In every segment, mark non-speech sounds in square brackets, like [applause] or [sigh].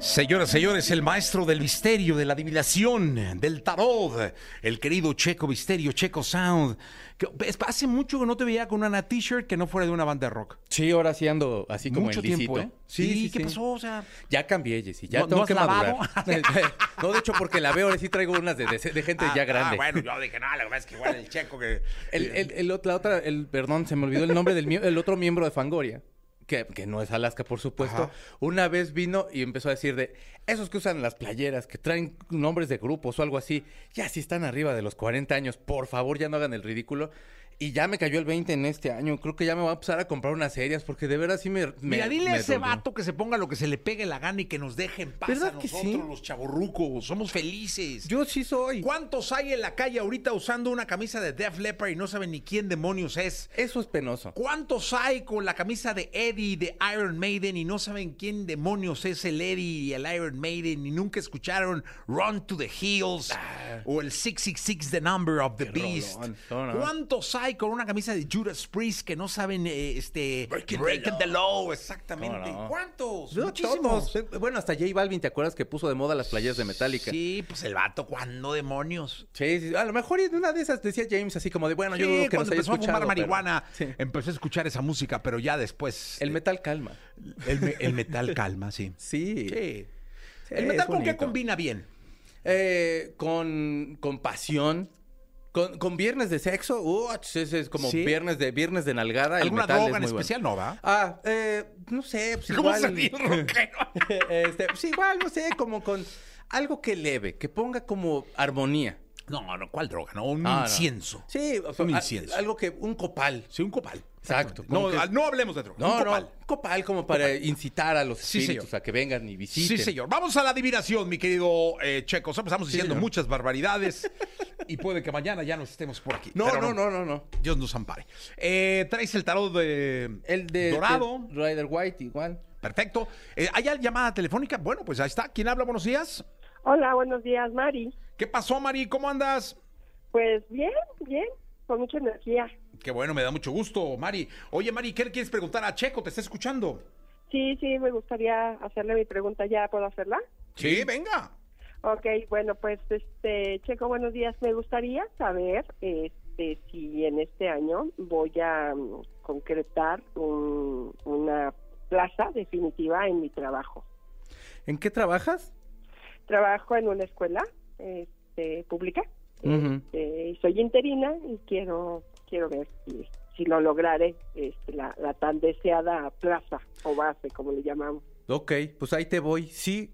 Señoras, señores, el maestro del misterio, de la adivinación, del tarot, el querido Checo Misterio, Checo Sound. Que, es- hace mucho que no te veía con una t-shirt que no fuera de una banda de rock. Sí, ahora sí ando así como mucho en tiempo. ¿eh? Sí, ¿qué pasó? O sea, Ya cambié, Jessy. Ya ¿No- tengo no has que madurar. [laughs] no, de hecho, porque la veo ahora sí traigo unas de, de- de gente ya grande. Ah, bueno, yo dije, no, la verdad es que igual el Checo que... El, el, el ot- la otra, el, perdón, se me olvidó el nombre del el otro miembro de Fangoria. Que, que no es Alaska, por supuesto. Ajá. Una vez vino y empezó a decir de esos que usan las playeras, que traen nombres de grupos o algo así, ya si están arriba de los 40 años, por favor ya no hagan el ridículo. Y ya me cayó el 20 en este año. Creo que ya me voy a empezar a comprar unas serias porque de verdad sí me. me Mira, dile a ese dolió. vato que se ponga lo que se le pegue la gana y que nos deje en paz ¿Verdad a nosotros, sí? los chavorrucos. Somos felices. Yo sí soy. ¿Cuántos hay en la calle ahorita usando una camisa de Def Leppard y no saben ni quién demonios es? Eso es penoso. ¿Cuántos hay con la camisa de Eddie de Iron Maiden y no saben quién demonios es el Eddie y el Iron Maiden y nunca escucharon Run to the Hills o el 666 The Number of the Ah. Qué Beast? rolón. ¿Cuántos hay con una camisa de Judas Priest que no saben eh, este Breaking, the, Law? Exactamente. No. ¿Cuántos? No, Muchísimos. todos. Eh, Bueno, hasta J Balvin, ¿te acuerdas que puso de moda las playeras de Metallica? Sí, pues el vato, ¿cuándo demonios? Sí, sí, a lo mejor en una de esas decía James así como de, bueno, yo Sí, dudo que cuando empezó a fumar pero- marihuana, Sí. empecé a escuchar esa música, pero ya después... El metal calma. el, me- el metal calma, sí. Sí. Sí. Sí, ¿El metal con qué combina bien? Eh, con, con pasión. Con, con viernes de sexo, uh, ese es como ¿Sí? viernes de viernes de nalgada. ¿Alguna metal droga es en muy bueno. especial? No, ¿va? Ah, eh, no sé, pues [laughs] ¿Cómo igual. rockero? [laughs] este, pues igual, no sé, como con algo que leve, que ponga como armonía. No, no, ¿cuál droga? No, un Ah, no. incienso. Sí, o sea, Un a- incienso. algo que, un copal. Sí, un copal. Exacto, No, que- no hablemos de droga. No, un copal. no, copal como para incitar a los Sí, espíritus a que vengan y visiten. Sí, señor. Vamos a la adivinación, mi querido eh, Checo. Estamos diciendo señor. muchas barbaridades [laughs] y puede que mañana ya no estemos por aquí. No, Pero no, no, no, no. Dios nos ampare. Eh, traes el tarot de, El de dorado. de Rider White igual. Perfecto. Eh, ¿Hay llamada telefónica? Bueno, pues ahí está. ¿Quién habla? Buenos días. Hola, buenos días, Mari. ¿Qué pasó, Mari? ¿Cómo andas? Pues bien, bien, con mucha energía. Qué bueno, me da mucho gusto, Mari. Oye, Mari, ¿qué le quieres preguntar a Checo? ¿Te está escuchando? Sí, sí, me gustaría hacerle mi pregunta. ¿Ya puedo hacerla? Sí, venga. Ok, bueno, pues, este, Checo, buenos días. Me gustaría saber este, si en este año voy a mm, concretar un- una plaza definitiva en mi trabajo. ¿En qué trabajas? Trabajo en una escuela este, pública. Este, soy interina y quiero quiero ver si, si lo lograré este, la, la tan deseada plaza o base como le llamamos Ok, pues ahí te voy. Sí,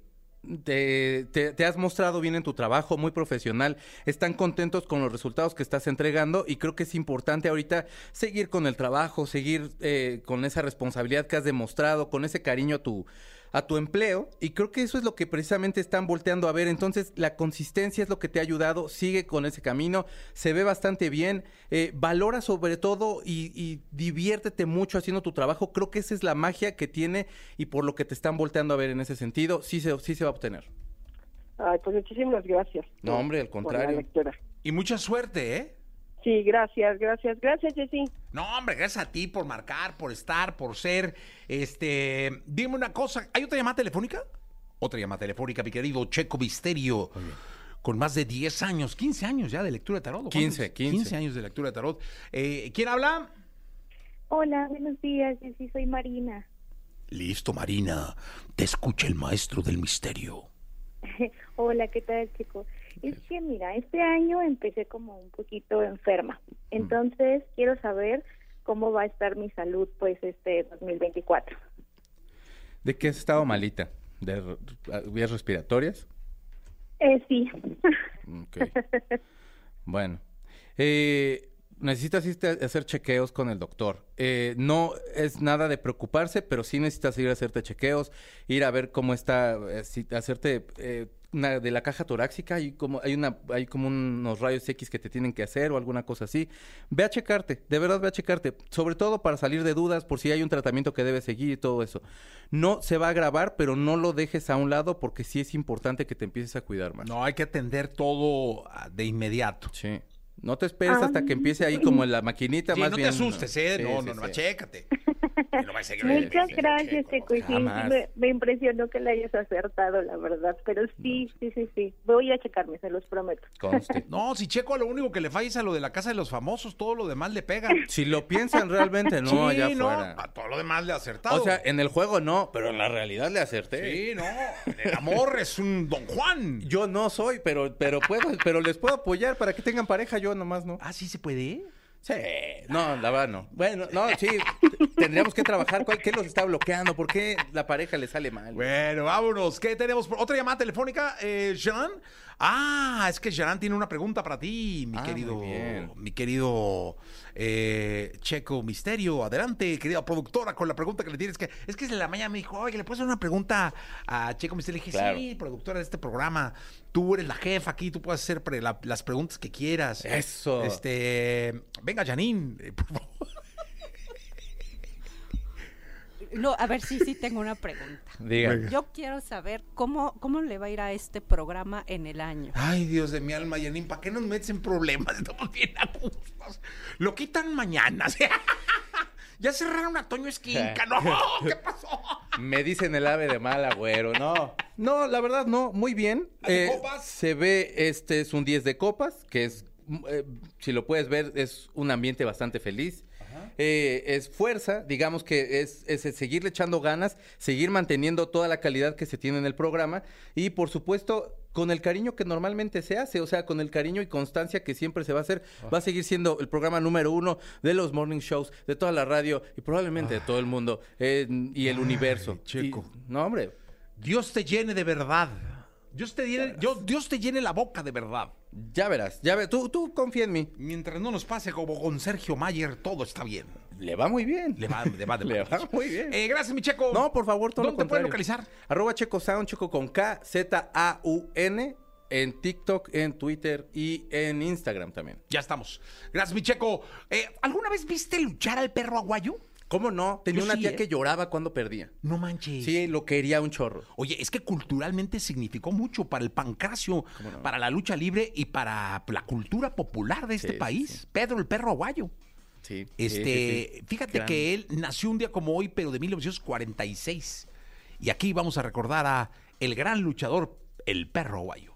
te, te- te has mostrado bien en tu trabajo, muy profesional. Están contentos con los resultados que estás entregando y creo que es importante ahorita seguir con el trabajo, seguir eh, con esa responsabilidad que has demostrado, con ese cariño a tu a tu empleo y creo que eso es lo que precisamente están volteando a ver. Entonces, la consistencia es lo que te ha ayudado, sigue con ese camino, se ve bastante bien, eh, valora sobre todo y, y diviértete mucho haciendo tu trabajo. Creo que esa es la magia que tiene y por lo que te están volteando a ver en ese sentido, sí se, sí se va a obtener. Ay, pues muchísimas gracias No, hombre, al por contrario. Y mucha suerte, ¿eh? Sí gracias gracias gracias Jessy No, hombre, gracias a ti por marcar, por estar, por ser. Este, dime una cosa, ¿hay otra llamada telefónica? Otra llamada telefónica, mi querido Checo Misterio. Con más de 10 años, 15 años ya de lectura de tarot. ¿o 15, cuántos? 15. 15 años de lectura de tarot. Eh, ¿Quién habla? Hola, buenos días, sí soy Marina. Listo, Marina. Te escucha el maestro del misterio. [laughs] Hola, ¿qué tal, chico? Es que mira, este año empecé como un poquito enferma. Entonces, quiero saber cómo va a estar mi salud pues este 2024. ¿De qué has estado malita? ¿De r- vías respiratorias? Eh, sí. Bueno. Eh, necesitas irte a hacer chequeos con el doctor. Eh, no es nada de preocuparse, pero sí necesitas ir a hacerte chequeos, ir a ver cómo está, eh, si- hacerte... eh, una de la caja torácica, hay como, hay una, hay como unos rayos X que te tienen que hacer o alguna cosa así. Ve a checarte, de verdad ve a checarte, sobre todo para salir de dudas, por si hay un tratamiento que debes seguir y todo eso. No se va a grabar, pero no lo dejes a un lado porque sí es importante que te empieces a cuidar más. No, hay que atender todo ah, de inmediato. Sí. No te esperes hasta que empiece ahí como en la maquinita Sí, más no bien. te asustes, ¿eh? Sí, no, sí, no, no, sí. chécate. No Muchas gracias, Checo. Y sí, me, me impresionó que le hayas acertado, la verdad. Pero sí, sí, sí, sí. Voy a checarme, se los prometo. Conste. [laughs] No, si Checo a lo único que le falla es a lo de la casa de los famosos, todo lo demás le pega. [laughs] Si lo piensan realmente, no, sí, allá no, afuera. a todo lo demás le ha acertado. O sea, en el juego no, pero en la realidad le acerté. sí, no, el amor es un Don Juan. Yo no soy, pero, pero puedo, pero les puedo apoyar para que tengan pareja, yo nomás no. Ah, sí se puede. Sí, no, la verdad no. Bueno, no, sí, tendríamos que trabajar. ¿Cuál, ¿Qué los está bloqueando? ¿Por qué la pareja le sale mal? Bueno, vámonos. ¿Qué tenemos? por- ¿Otra llamada telefónica, eh, Jean? Ah, es que Jean tiene una pregunta para ti, mi Ah, querido, muy bien. mi querido eh, Checo Misterio. Adelante, querida productora, con la pregunta que le tienes que. Es que desde la mañana me dijo, oye, ¿le puedes hacer una pregunta a Checo Misterio? Le dije, Claro. sí, productora de este programa. Tú eres la jefa aquí, tú puedes hacer pre- la- las preguntas que quieras. Eso. Este, venga, Janine, eh, por favor. [laughs] No, a ver, sí, sí tengo una pregunta. Diga. Yo quiero saber cómo, cómo le va a ir a este programa en el año. Ay, Dios de mi alma, Janine, ¿para qué nos metes en problemas? [laughs] Estamos bien a gustos. Lo quitan mañana. [laughs] ya cerraron a Toño Esquinca, ¿no? ¿Qué pasó? Me dicen el ave de mal agüero, no. No, la verdad no, muy bien. ¿La de Eh, copas? Se ve, este es un 10 de copas, que es, mm, eh, si lo puedes ver, es un ambiente bastante feliz. Eh, es fuerza, digamos que es, es seguirle echando ganas, seguir manteniendo toda la calidad que se tiene en el programa y por supuesto con el cariño que normalmente se hace, o sea, con el cariño y constancia que siempre se va a hacer, va a seguir siendo el programa número uno de los morning shows, de toda la radio y probablemente de todo el mundo eh, y el Ay, universo. Checo. Y- no, hombre, Dios te llene de verdad. Dios te llene, Dios te llene la boca de verdad. ya verás, ya verás, tú, tú confía en mí. Mientras no nos pase como con Sergio Mayer, todo está bien. Le va muy bien. Le va, le va de [laughs] Le va muy bien. Eh, gracias, mi Checo. No, por favor, todo ¿Dónde lo te pueden localizar? Arroba Checo Sound, Checo con K, Z-A-U-N, en TikTok, en Twitter y en Instagram también. Ya estamos. Gracias, mi Checo. Eh, ¿Alguna vez viste luchar al perro aguayo? ¿Cómo no? Tenía Yo una sí, tía ¿eh? que lloraba cuando perdía. No manches. Sí, lo quería un chorro. Oye, es que culturalmente significó mucho para el pancracio, para la lucha libre y para la cultura popular de este Sí, país. sí. Pedro el perro aguayo. Sí. Este, fíjate Gran- que él nació un día como hoy, pero de 1946. Y aquí vamos a recordar a el gran luchador, el perro aguayo.